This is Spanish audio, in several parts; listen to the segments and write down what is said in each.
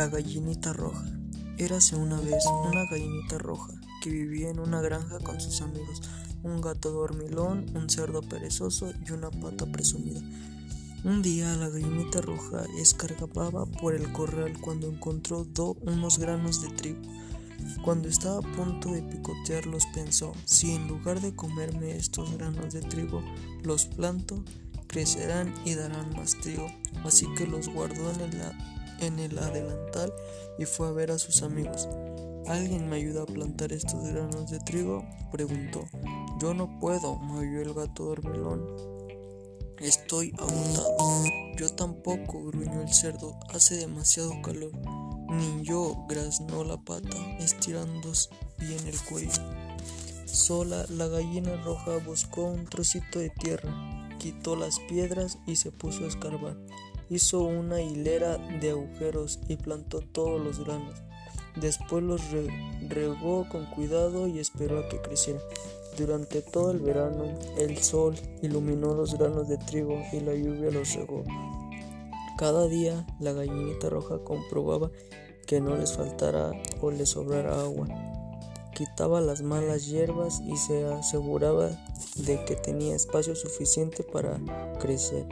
La gallinita roja. Érase una vez una gallinita roja que vivía en una granja con sus amigos, un gato dormilón, un cerdo perezoso y una pata presumida. Un día la gallinita roja escargaba por el corral cuando encontró do unos granos de trigo. Cuando estaba a punto de picotearlos pensó, si en lugar de comerme estos granos de trigo los planto, crecerán y darán más trigo. Así que los guardó en el, en el adelantal y fue a ver a sus amigos. ¿Alguien me ayuda a plantar estos granos de trigo? preguntó. Yo no puedo, maulló el gato dormilón. Estoy agotado. Yo tampoco, gruñó el cerdo. Hace demasiado calor. Ni yo, graznó la pata, estirándose bien el cuello. Sola, la gallina roja buscó un trocito de tierra, quitó las piedras y se puso a escarbar. Hizo una hilera de agujeros y plantó todos los granos. Después los regó con cuidado y esperó a que crecieran. Durante todo el verano, el sol iluminó los granos de trigo y la lluvia los regó. Cada día la gallinita roja comprobaba que no les faltara o les sobrara agua. Quitaba las malas hierbas y se aseguraba de que tenía espacio suficiente para crecer,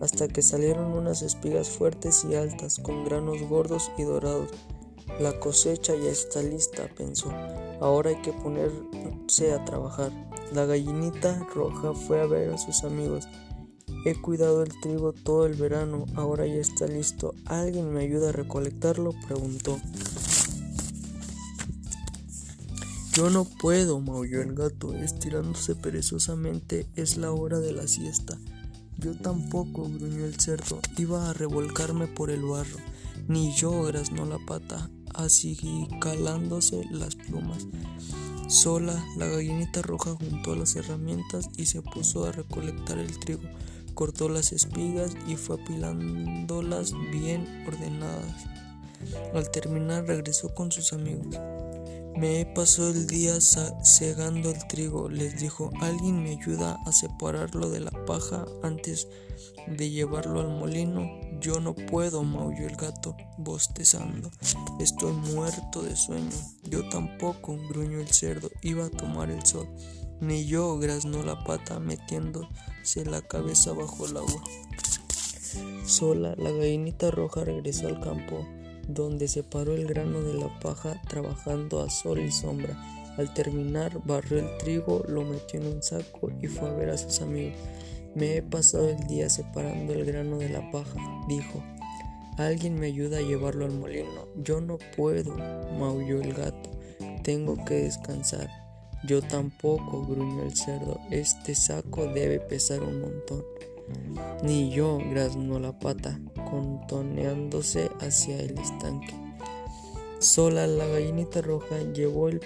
hasta que salieron unas espigas fuertes y altas con granos gordos y dorados. La cosecha ya está lista, pensó. Ahora hay que ponerse a trabajar. La gallinita roja fue a ver a sus amigos. He cuidado el trigo todo el verano, ahora ya está listo. ¿Alguien me ayuda a recolectarlo? preguntó. Yo no puedo, maulló el gato, estirándose perezosamente. Es la hora de la siesta. Yo tampoco, gruñó el cerdo. Iba a revolcarme por el barro. Ni yo, graznó la pata, así calándose las plumas. Sola, la gallinita roja juntó las herramientas y se puso a recolectar el trigo cortó las espigas y fue apilándolas bien ordenadas. Al terminar regresó con sus amigos. Me he pasado el día segando el trigo, les dijo. ¿Alguien me ayuda a separarlo de la paja antes de llevarlo al molino? Yo no puedo, maulló el gato, bostezando. Estoy muerto de sueño. Yo tampoco, gruñó el cerdo. Iba a tomar el sol. Ni yo, graznó la pata, metiéndose la cabeza bajo el agua. Sola, la gallinita roja regresó al campo, donde separó el grano de la paja trabajando a sol y sombra. Al terminar, barrió el trigo, lo metió en un saco y fue a ver a sus amigos. Me he pasado el día separando el grano de la paja, dijo. Alguien me ayuda a llevarlo al molino. Yo no puedo, maulló el gato. Tengo que descansar. Yo tampoco, gruñó el cerdo. Este saco debe pesar un montón. Ni yo, graznó la pata, contoneándose hacia el estanque. Sola la gallinita roja llevó el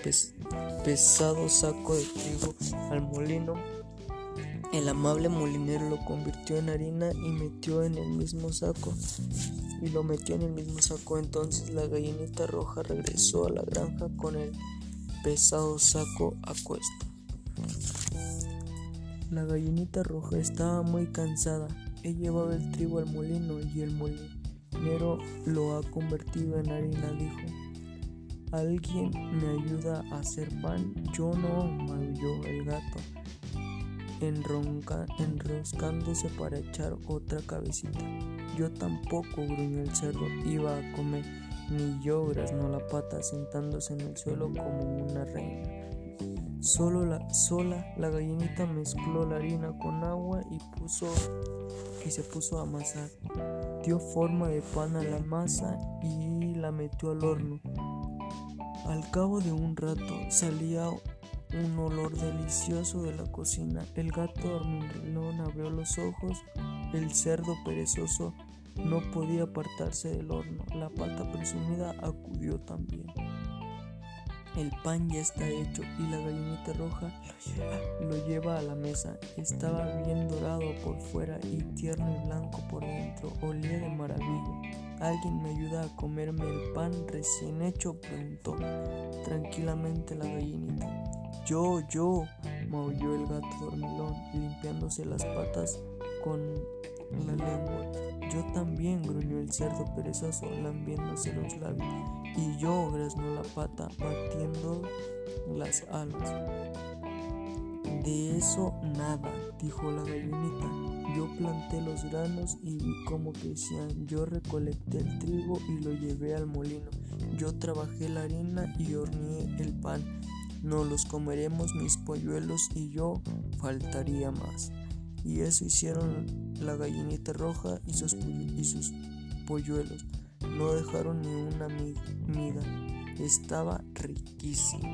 pesado saco de trigo al molino. El amable molinero lo convirtió en harina y metió en el mismo saco. Y lo metió en el mismo saco. Entonces la gallinita roja regresó a la granja con el pesado saco a cuesta. La gallinita roja estaba muy cansada. He llevado el trigo al molino y el molinero lo ha convertido en harina, dijo. ¿Alguien me ayuda a hacer pan? Yo no, maulló el gato, enronca, enroscándose para echar otra cabecita. Yo tampoco, gruñó el cerdo, iba a comer ni yo graznó la pata sentándose en el suelo como una reina. Solo la, sola la gallinita mezcló la harina con agua y, puso, y se puso a amasar. Dio forma de pan a la masa y la metió al horno. Al cabo de un rato salía un olor delicioso de la cocina. El gato dormilón abrió los ojos, el cerdo perezoso no podía apartarse del horno. La pata presumida acudió también. El pan ya está hecho y la gallinita roja lo lleva, a la mesa. Estaba bien dorado por fuera y tierno y blanco por dentro. Olía de maravilla. ¿Alguien me ayuda a comerme el pan recién hecho? preguntó tranquilamente la gallinita. Yo, yo, maulló el gato dormilón, limpiándose las patas con la lengua. Yo también, gruñó el cerdo perezoso, lambiéndose los labios. Y yo, graznó la pata, batiendo las alas. De eso nada, dijo la gallinita. Yo planté los granos y vi cómo crecían. Yo recolecté el trigo y lo llevé al molino. Yo trabajé la harina y horneé el pan. No los comeremos mis polluelos y yo, faltaría más. Y eso hicieron la gallinita roja y sus, polluelos. No dejaron ni una miga. Estaba riquísimo.